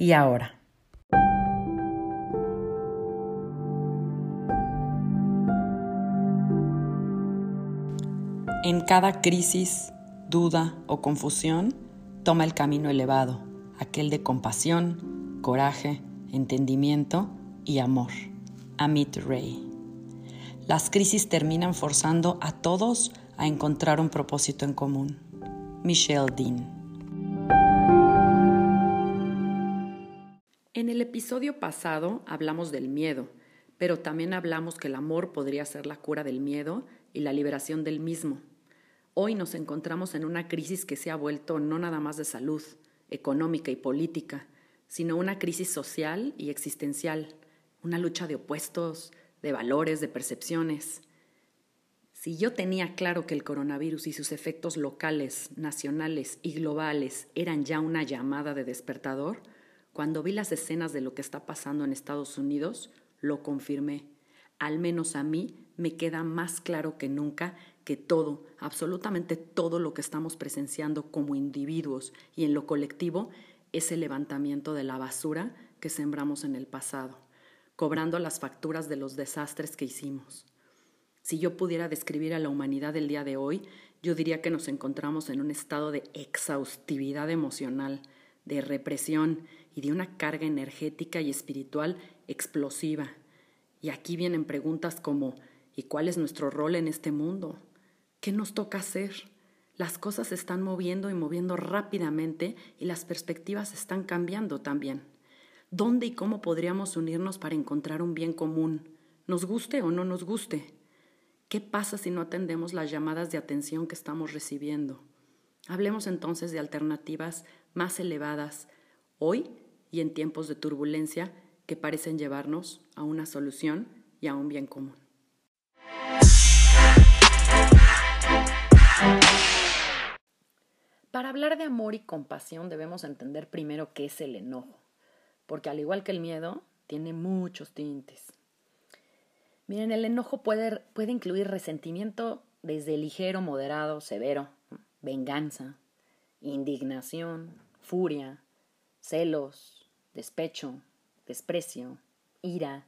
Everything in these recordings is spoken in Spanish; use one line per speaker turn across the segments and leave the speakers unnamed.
y ahora. En cada crisis, duda o confusión, toma el camino elevado, aquel de compasión, coraje, entendimiento y amor. Amit Ray. Las crisis terminan forzando a todos a encontrar un propósito en común. Michelle Dean. El episodio pasado hablamos del miedo, pero también hablamos que el amor podría ser la cura del miedo y la liberación del mismo. Hoy nos encontramos en una crisis que se ha vuelto no nada más de salud, económica y política, sino una crisis social y existencial, una lucha de opuestos, de valores, de percepciones. Si yo tenía claro que el coronavirus y sus efectos locales, nacionales y globales eran ya una llamada de despertador, cuando vi las escenas de lo que está pasando en Estados Unidos, lo confirmé. Al menos a mí me queda más claro que nunca que todo, absolutamente todo lo que estamos presenciando como individuos y en lo colectivo es el levantamiento de la basura que sembramos en el pasado, cobrando las facturas de los desastres que hicimos. Si yo pudiera describir a la humanidad del día de hoy, yo diría que nos encontramos en un estado de exhaustividad emocional, de represión y de una carga energética y espiritual explosiva. Y aquí vienen preguntas como ¿y cuál es nuestro rol en este mundo? ¿Qué nos toca hacer? Las cosas se están moviendo y moviendo rápidamente y las perspectivas están cambiando también. ¿Dónde y cómo podríamos unirnos para encontrar un bien común? ¿Nos guste o no nos guste? ¿Qué pasa si no atendemos las llamadas de atención que estamos recibiendo? Hablemos entonces de alternativas más elevadas hoy y en tiempos de turbulencia que parecen llevarnos a una solución y a un bien común. Para hablar de amor y compasión debemos entender primero qué es el enojo, porque al igual que el miedo, tiene muchos tintes. Miren, el enojo puede, puede incluir resentimiento desde ligero, moderado, severo, venganza, indignación, furia, celos, despecho, desprecio, ira.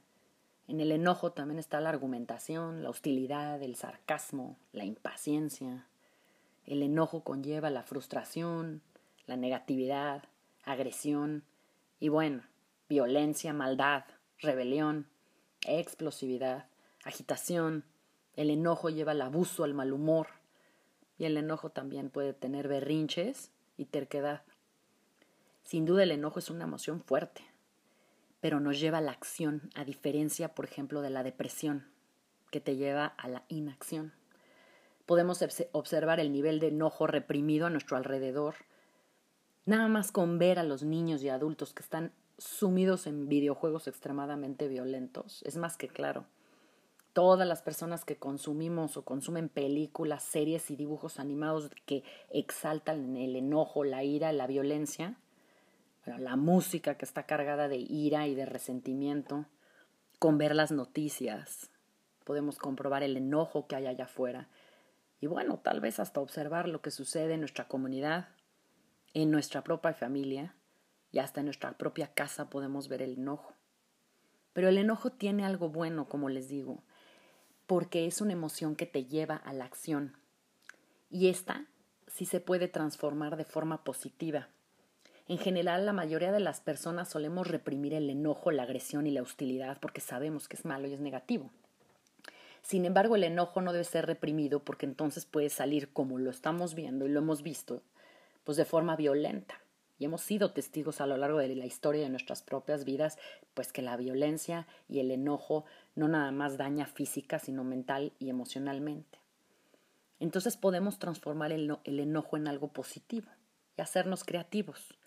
En el enojo también está la argumentación, la hostilidad, el sarcasmo, la impaciencia. El enojo conlleva la frustración, la negatividad, agresión y bueno, violencia, maldad, rebelión, explosividad, agitación. El enojo lleva al abuso, al mal humor, y el enojo también puede tener berrinches y terquedad. Sin duda el enojo es una emoción fuerte, pero nos lleva a la acción, a diferencia, por ejemplo, de la depresión, que te lleva a la inacción. Podemos observar el nivel de enojo reprimido a nuestro alrededor, nada más con ver a los niños y adultos que están sumidos en videojuegos extremadamente violentos. Es más que claro todas las personas que consumimos o consumen películas, series y dibujos animados que exaltan el enojo, la ira, la violencia, la música que está cargada de ira y de resentimiento, con ver las noticias, podemos comprobar el enojo que hay allá afuera y bueno, tal vez hasta observar lo que sucede en nuestra comunidad, en nuestra propia familia y hasta en nuestra propia casa podemos ver el enojo. Pero el enojo tiene algo bueno, como les digo, porque es una emoción que te lleva a la acción. Y esta sí se puede transformar de forma positiva. En general, la mayoría de las personas solemos reprimir el enojo, la agresión y la hostilidad porque sabemos que es malo y es negativo. Sin embargo, el enojo no debe ser reprimido porque entonces puede salir como lo estamos viendo y lo hemos visto, pues de forma violenta. Y hemos sido testigos a lo largo de la historia de nuestras propias vidas, pues que la violencia y el enojo no nada más daña física, sino mental y emocionalmente. Entonces podemos transformar el, enojo en algo positivo y hacernos creativos.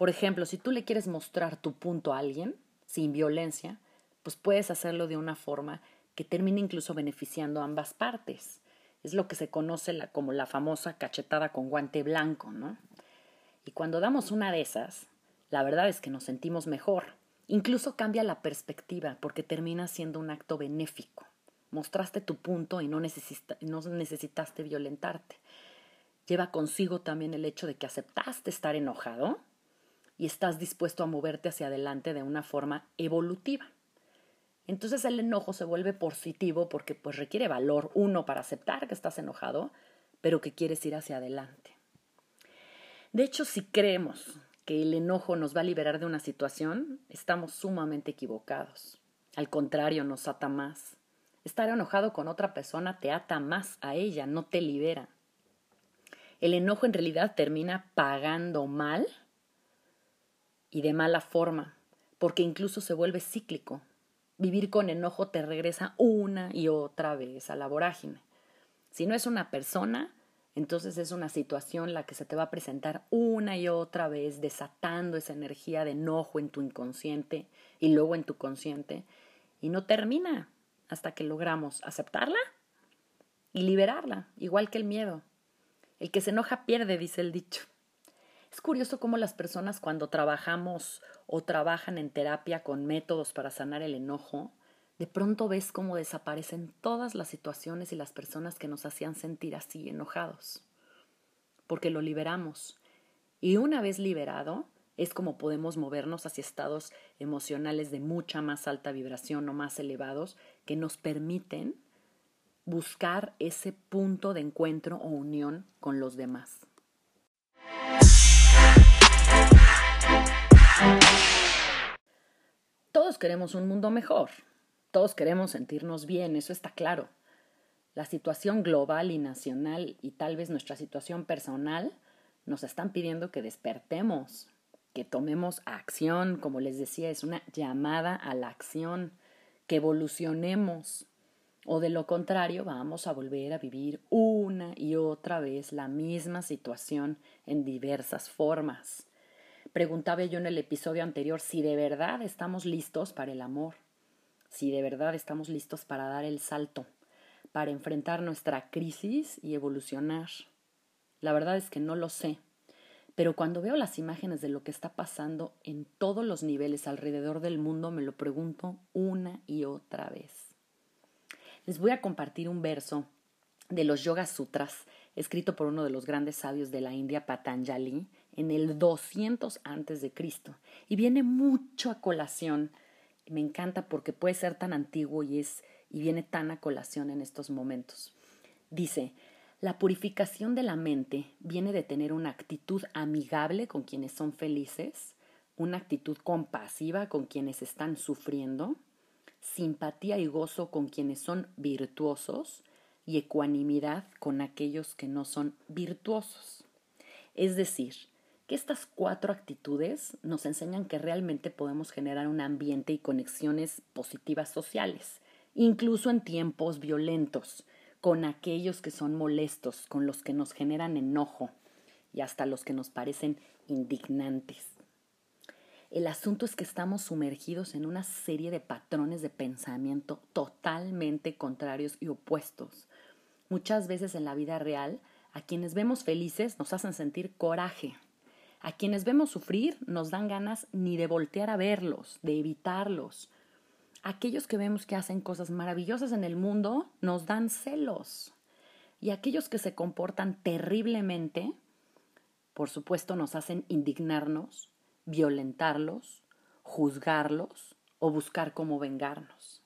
Por ejemplo, si tú le quieres mostrar tu punto a alguien, sin violencia, pues puedes hacerlo de una forma que termine incluso beneficiando a ambas partes. Es lo que se conoce como la famosa cachetada con guante blanco, ¿no? Y cuando damos una de esas, la verdad es que nos sentimos mejor. Incluso cambia la perspectiva porque termina siendo un acto benéfico. Mostraste tu punto y no, no necesitaste violentarte. Lleva consigo también el hecho de que aceptaste estar enojado y estás dispuesto a moverte hacia adelante de una forma evolutiva. Entonces el enojo se vuelve positivo porque pues requiere valor, uno, para aceptar que estás enojado, pero que quieres ir hacia adelante. De hecho, si creemos que el enojo nos va a liberar de una situación, estamos sumamente equivocados. Al contrario, nos ata más. Estar enojado con otra persona te ata más a ella, no te libera. El enojo en realidad termina pagando mal y de mala forma, porque incluso se vuelve cíclico. Vivir con enojo te regresa una y otra vez a la vorágine. Si no es una persona, entonces es una situación la que se te va a presentar una y otra vez, desatando esa energía de enojo en tu inconsciente y luego en tu consciente, y no termina hasta que logramos aceptarla y liberarla, igual que el miedo. El que se enoja pierde, dice el dicho. Es curioso cómo las personas cuando trabajamos o trabajan en terapia con métodos para sanar el enojo, de pronto ves cómo desaparecen todas las situaciones y las personas que nos hacían sentir así enojados. Porque lo liberamos. Y una vez liberado, es como podemos movernos hacia estados emocionales de mucha más alta vibración o más elevados que nos permiten buscar ese punto de encuentro o unión con los demás. Todos queremos un mundo mejor, todos queremos sentirnos bien, eso está claro. La situación global y nacional y tal vez nuestra situación personal nos están pidiendo que despertemos, que tomemos acción, como les decía, es una llamada a la acción, que evolucionemos, o de lo contrario vamos a volver a vivir una y otra vez la misma situación en diversas formas. Preguntaba yo en el episodio anterior si de verdad estamos listos para el amor, si de verdad estamos listos para dar el salto, para enfrentar nuestra crisis y evolucionar. La verdad es que no lo sé, pero cuando veo las imágenes de lo que está pasando en todos los niveles alrededor del mundo, me lo pregunto una y otra vez. Les voy a compartir un verso de los Yoga Sutras, escrito por uno de los grandes sabios de la India, Patanjali, en el 200 antes de Cristo y viene mucho a colación. Me encanta porque puede ser tan antiguo y es y viene tan a colación en estos momentos. Dice, la purificación de la mente viene de tener una actitud amigable con quienes son felices, una actitud compasiva con quienes están sufriendo, simpatía y gozo con quienes son virtuosos y ecuanimidad con aquellos que no son virtuosos. Es decir, que estas cuatro actitudes nos enseñan que realmente podemos generar un ambiente y conexiones positivas sociales, incluso en tiempos violentos, con aquellos que son molestos, con los que nos generan enojo y hasta los que nos parecen indignantes. El asunto es que estamos sumergidos en una serie de patrones de pensamiento totalmente contrarios y opuestos. Muchas veces en la vida real, a quienes vemos felices nos hacen sentir coraje, a quienes vemos sufrir nos dan ganas ni de voltear a verlos, de evitarlos. Aquellos que vemos que hacen cosas maravillosas en el mundo nos dan celos. Y aquellos que se comportan terriblemente, por supuesto, nos hacen indignarnos, violentarlos, juzgarlos o buscar cómo vengarnos.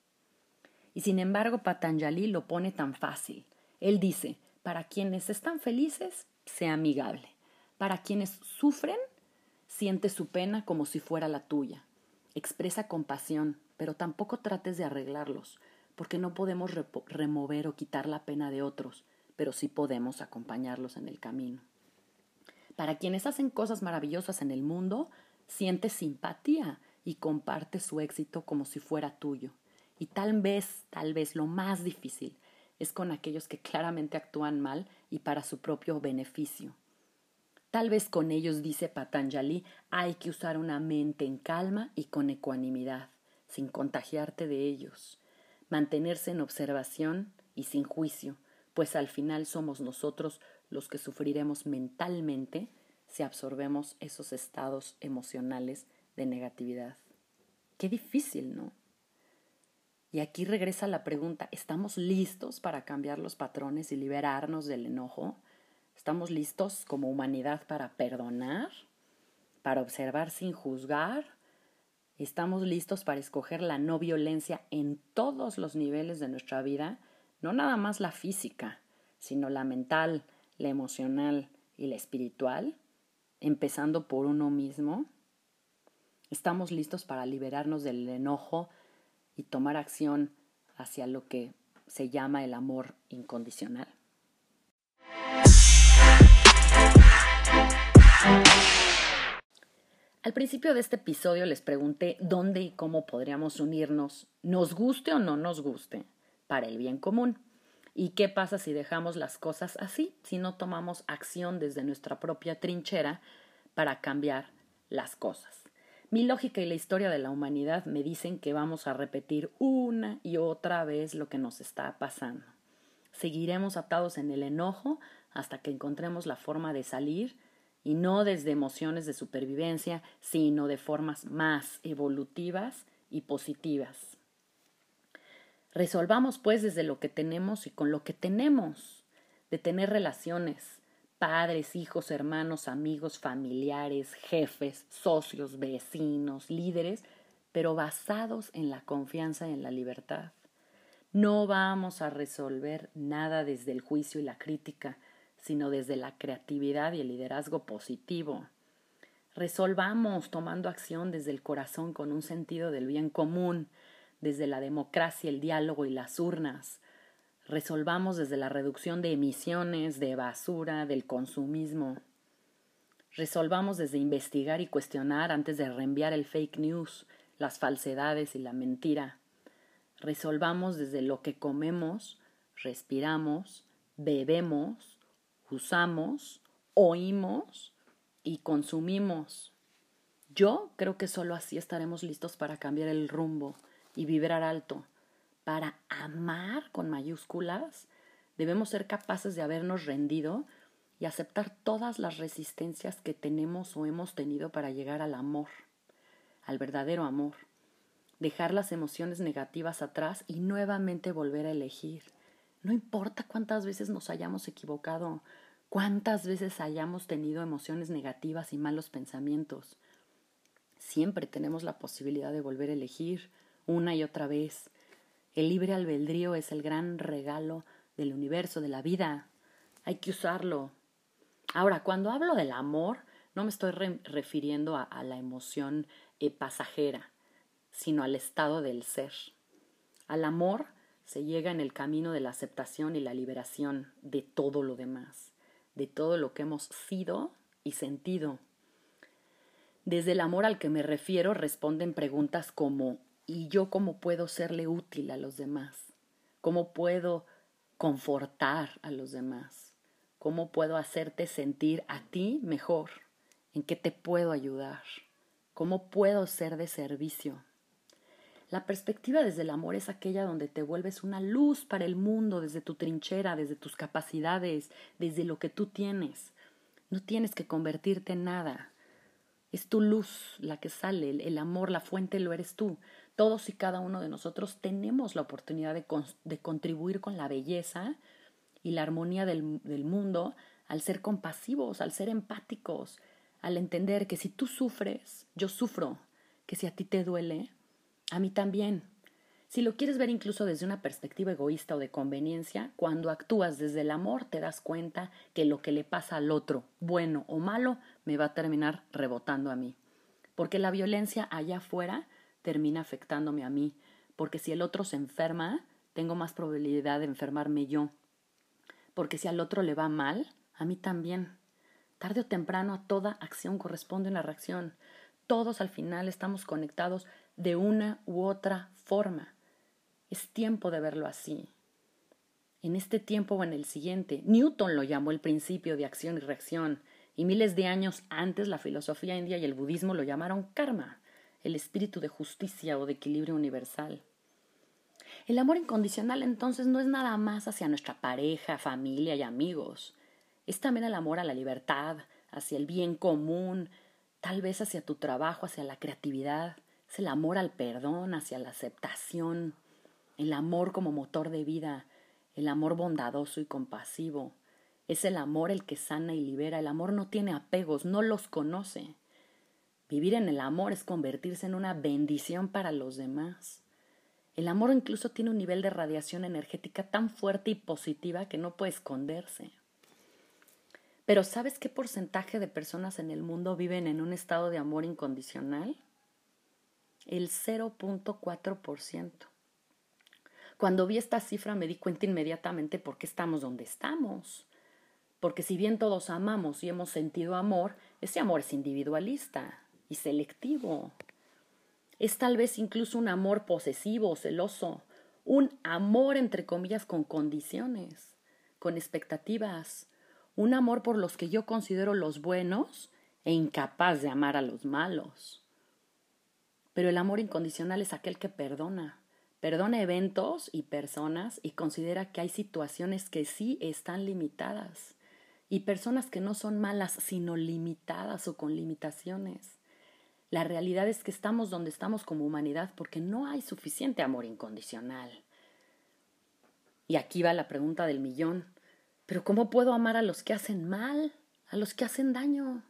Y sin embargo, Patanjali lo pone tan fácil. Él dice, para quienes están felices, sea amigable. Para quienes sufren, siente su pena como si fuera la tuya. Expresa compasión, pero tampoco trates de arreglarlos, porque no podemos remover o quitar la pena de otros, pero sí podemos acompañarlos en el camino. Para quienes hacen cosas maravillosas en el mundo, siente simpatía y comparte su éxito como si fuera tuyo. Y tal vez, tal vez lo más difícil es con aquellos que claramente actúan mal y para su propio beneficio Tal vez con ellos, dice Patanjali, hay que usar una mente en calma y con ecuanimidad, sin contagiarte de ellos, mantenerse en observación y sin juicio, pues al final somos nosotros los que sufriremos mentalmente si absorbemos esos estados emocionales de negatividad. Qué difícil, ¿no? Y aquí regresa la pregunta, ¿estamos listos para cambiar los patrones y liberarnos del enojo? ¿Estamos listos como humanidad para perdonar? ¿Para observar sin juzgar? ¿Estamos listos para escoger la no violencia en todos los niveles de nuestra vida? No nada más la física, sino la mental, la emocional y la espiritual, empezando por uno mismo. ¿Estamos listos para liberarnos del enojo y tomar acción hacia lo que se llama el amor incondicional? Al principio de este episodio les pregunté dónde y cómo podríamos unirnos, nos guste o no nos guste, para el bien común. ¿Y qué pasa si dejamos las cosas así, si no tomamos acción desde nuestra propia trinchera para cambiar las cosas? Mi lógica y la historia de la humanidad me dicen que vamos a repetir una y otra vez lo que nos está pasando. Seguiremos atados en el enojo hasta que encontremos la forma de salir y no desde emociones de supervivencia, sino de formas más evolutivas y positivas. Resolvamos pues desde lo que tenemos y con lo que tenemos, de tener relaciones, padres, hijos, hermanos, amigos, familiares, jefes, socios, vecinos, líderes, pero basados en la confianza y en la libertad. No vamos a resolver nada desde el juicio y la crítica, sino desde la creatividad y el liderazgo positivo. Resolvamos tomando acción desde el corazón con un sentido del bien común, desde la democracia, el diálogo y las urnas. Resolvamos desde la reducción de emisiones, de basura, del consumismo. Resolvamos desde investigar y cuestionar antes de reenviar el fake news, las falsedades y la mentira. Resolvamos desde lo que comemos, respiramos, bebemos, usamos, oímos y consumimos. Yo creo que solo así estaremos listos para cambiar el rumbo y vibrar alto. Para amar con mayúsculas, debemos ser capaces de habernos rendido y aceptar todas las resistencias que tenemos o hemos tenido para llegar al amor, al verdadero amor. Dejar las emociones negativas atrás y nuevamente volver a elegir. No importa cuántas veces nos hayamos equivocado, cuántas veces hayamos tenido emociones negativas y malos pensamientos. Siempre tenemos la posibilidad de volver a elegir, una y otra vez. El libre albedrío es el gran regalo del universo, de la vida. Hay que usarlo. Ahora, cuando hablo del amor, no me estoy refiriendo a, la emoción eh, pasajera, sino al estado del ser. Al amor se llega en el camino de la aceptación y la liberación de todo lo demás, de todo lo que hemos sido y sentido. Desde el amor al que me refiero responden preguntas como y yo cómo puedo serle útil a los demás, cómo puedo confortar a los demás, cómo puedo hacerte sentir a ti mejor, en qué te puedo ayudar, cómo puedo ser de servicio. La perspectiva desde el amor es aquella donde te vuelves una luz para el mundo desde tu trinchera, desde tus capacidades, desde lo que tú tienes. No tienes que convertirte en nada. Es tu luz la que sale, el, amor, la fuente lo eres tú. Todos y cada uno de nosotros tenemos la oportunidad de, contribuir con la belleza y la armonía del, mundo al ser compasivos, al ser empáticos, al entender que si tú sufres, yo sufro, que si a ti te duele, a mí también. Si lo quieres ver incluso desde una perspectiva egoísta o de conveniencia, cuando actúas desde el amor te das cuenta que lo que le pasa al otro, bueno o malo, me va a terminar rebotando a mí. Porque la violencia allá afuera termina afectándome a mí, porque si el otro se enferma, tengo más probabilidad de enfermarme yo. Porque si al otro le va mal, a mí también. Tarde o temprano a toda acción corresponde una reacción. Todos al final estamos conectados de una u otra forma. Es tiempo de verlo así. En este tiempo o en el siguiente, Newton lo llamó el principio de acción y reacción, y miles de años antes la filosofía india y el budismo lo llamaron karma, el espíritu de justicia o de equilibrio universal. El amor incondicional entonces no es nada más hacia nuestra pareja, familia y amigos. Es también el amor a la libertad, hacia el bien común, tal vez hacia tu trabajo, hacia la creatividad. Es el amor al perdón, hacia la aceptación, el amor como motor de vida, el amor bondadoso y compasivo. Es el amor el que sana y libera. El amor no tiene apegos, no los conoce. Vivir en el amor es convertirse en una bendición para los demás. El amor incluso tiene un nivel de radiación energética tan fuerte y positiva que no puede esconderse. Pero ¿sabes qué porcentaje de personas en el mundo viven en un estado de amor incondicional? El 0.4%. Cuando vi esta cifra me di cuenta inmediatamente por qué estamos donde estamos. Porque si bien todos amamos y hemos sentido amor, ese amor es individualista y selectivo. Es tal vez incluso un amor posesivo celoso, un amor entre comillas con condiciones, con expectativas, un amor por los que yo considero los buenos e incapaz de amar a los malos. Pero el amor incondicional es aquel que perdona, perdona eventos y personas y considera que hay situaciones que sí están limitadas y personas que no son malas sino limitadas o con limitaciones. La realidad es que estamos donde estamos como humanidad porque no hay suficiente amor incondicional. Y aquí va la pregunta del millón. Pero ¿cómo puedo amar a los que hacen mal, a los que hacen daño?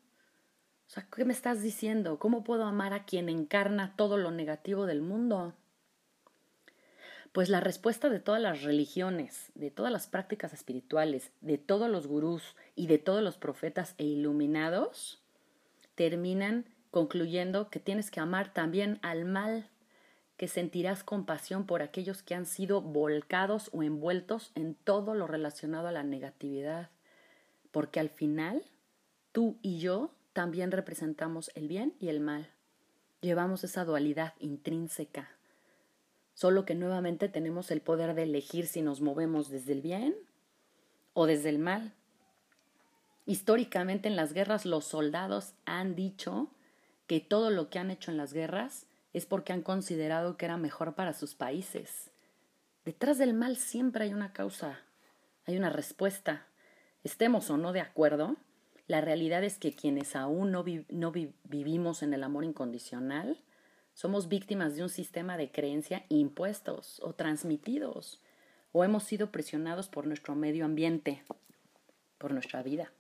¿Qué me estás diciendo? ¿Cómo puedo amar a quien encarna todo lo negativo del mundo? Pues la respuesta de todas las religiones, de todas las prácticas espirituales, de todos los gurús y de todos los profetas e iluminados terminan concluyendo que tienes que amar también al mal, que sentirás compasión por aquellos que han sido volcados o envueltos en todo lo relacionado a la negatividad, porque al final tú y yo también representamos el bien y el mal. Llevamos esa dualidad intrínseca, solo que nuevamente tenemos el poder de elegir si nos movemos desde el bien o desde el mal. Históricamente en las guerras los soldados han dicho que todo lo que han hecho en las guerras es porque han considerado que era mejor para sus países. Detrás del mal siempre hay una causa, hay una respuesta. Estemos o no de acuerdo, la realidad es que quienes aún no, vivimos en el amor incondicional, somos víctimas de un sistema de creencia impuestos o transmitidos, o hemos sido presionados por nuestro medio ambiente, por nuestra vida.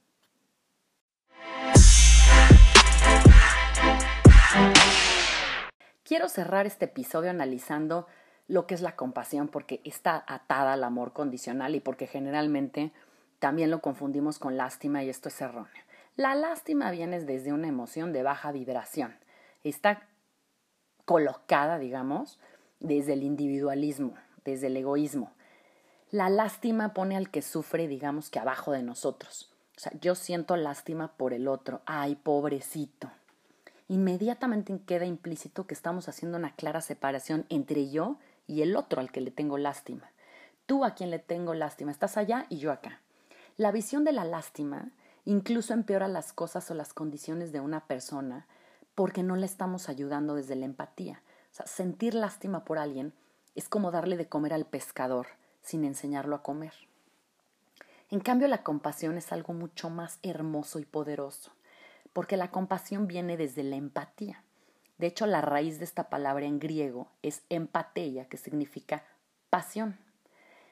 Quiero cerrar este episodio analizando lo que es la compasión porque está atada al amor condicional y porque generalmente también lo confundimos con lástima y esto es erróneo. La lástima viene desde una emoción de baja vibración. Está colocada, digamos, desde el individualismo, desde el egoísmo. La lástima pone al que sufre, digamos que abajo de nosotros. O sea, yo siento lástima por el otro. Ay, pobrecito inmediatamente queda implícito que estamos haciendo una clara separación entre yo y el otro al que le tengo lástima. Tú a quien le tengo lástima, estás allá y yo acá. La visión de la lástima incluso empeora las cosas o las condiciones de una persona porque no le estamos ayudando desde la empatía. O sea, sentir lástima por alguien es como darle de comer al pescador sin enseñarlo a comer. En cambio, la compasión es algo mucho más hermoso y poderoso porque la compasión viene desde la empatía. De hecho, la raíz de esta palabra en griego es empateia, que significa pasión.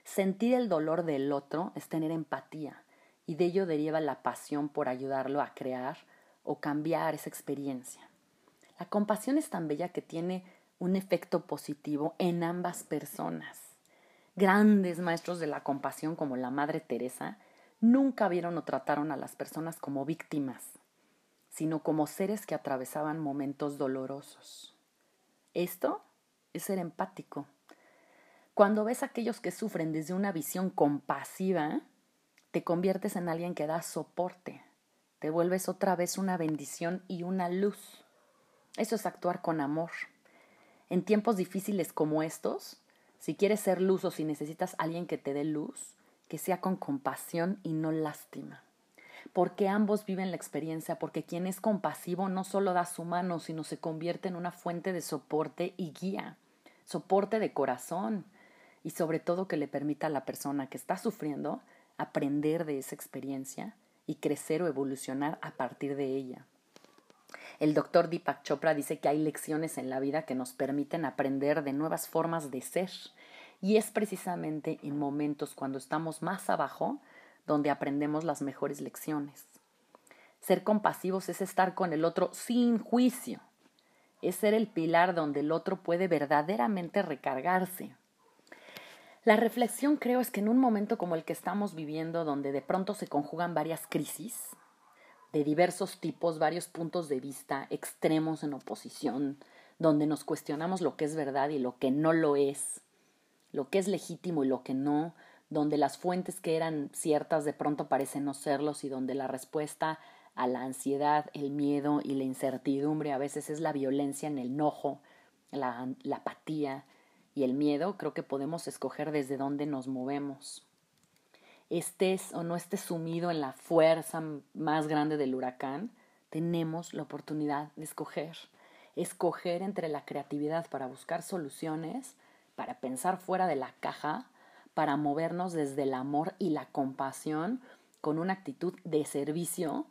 Sentir el dolor del otro es tener empatía, y de ello deriva la pasión por ayudarlo a crear o cambiar esa experiencia. La compasión es tan bella que tiene un efecto positivo en ambas personas. Grandes maestros de la compasión como la Madre Teresa nunca vieron o trataron a las personas como víctimas, sino como seres que atravesaban momentos dolorosos. Esto es ser empático. Cuando ves a aquellos que sufren desde una visión compasiva, te conviertes en alguien que da soporte, te vuelves otra vez una bendición y una luz. Eso es actuar con amor. En tiempos difíciles como estos, si quieres ser luz o si necesitas alguien que te dé luz, que sea con compasión y no lástima. porque ambos viven la experiencia, porque quien es compasivo no solo da su mano, sino se convierte en una fuente de soporte y guía, soporte de corazón y sobre todo que le permita a la persona que está sufriendo aprender de esa experiencia y crecer o evolucionar a partir de ella. El doctor Deepak Chopra dice que hay lecciones en la vida que nos permiten aprender de nuevas formas de ser. Y es precisamente en momentos cuando estamos más abajo donde aprendemos las mejores lecciones. Ser compasivos es estar con el otro sin juicio. Es ser el pilar donde el otro puede verdaderamente recargarse. La reflexión creo es que en un momento como el que estamos viviendo, donde de pronto se conjugan varias crisis, de diversos tipos, varios puntos de vista, extremos en oposición, donde nos cuestionamos lo que es verdad y lo que no lo es, lo que es legítimo y lo que no, donde las fuentes que eran ciertas de pronto parecen no serlos y donde la respuesta a la ansiedad, el miedo y la incertidumbre a veces es la violencia en el enojo, la, la apatía y el miedo, creo que podemos escoger desde dónde nos movemos estés o no estés sumido en la fuerza más grande del huracán, tenemos la oportunidad de escoger. Escoger entre la creatividad para buscar soluciones, para pensar fuera de la caja, para movernos desde el amor y la compasión con una actitud de servicio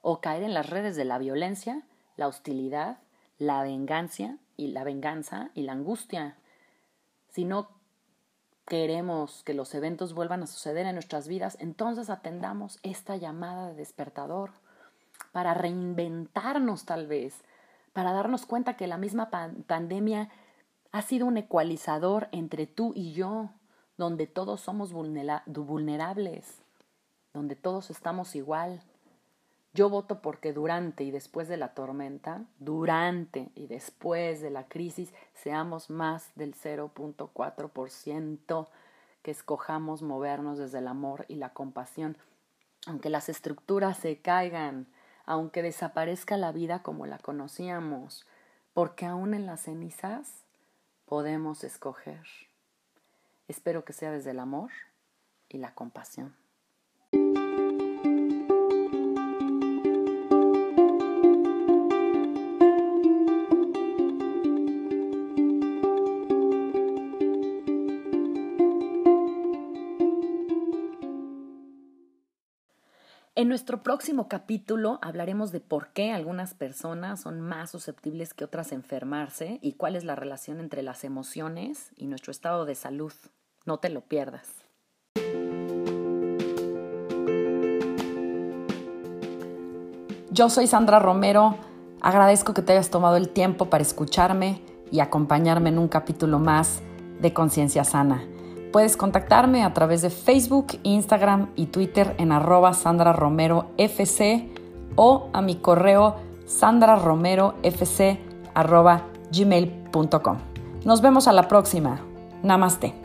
o caer en las redes de la violencia, la hostilidad, la venganza y la venganza y la angustia. Si no queremos que los eventos vuelvan a suceder en nuestras vidas, entonces atendamos esta llamada de despertador para reinventarnos tal vez, para darnos cuenta que la misma pandemia ha sido un ecualizador entre tú y yo, donde todos somos vulnerables, donde todos estamos igual, yo voto porque durante y después de la tormenta, durante y después de la crisis, seamos más del 0.4% que escojamos movernos desde el amor y la compasión, aunque las estructuras se caigan, aunque desaparezca la vida como la conocíamos, porque aún en las cenizas podemos escoger. Espero que sea desde el amor y la compasión. Nuestro próximo capítulo hablaremos de por qué algunas personas son más susceptibles que otras a enfermarse y cuál es la relación entre las emociones y nuestro estado de salud. No te lo pierdas. Yo soy Sandra Romero. Agradezco que te hayas tomado el tiempo para escucharme y acompañarme en un capítulo más de Conciencia Sana. Puedes contactarme a través de Facebook, Instagram y Twitter en arroba Sandra Romero FC o a mi correo sandraromerofc arroba gmail.com. Nos vemos a la próxima. Namaste.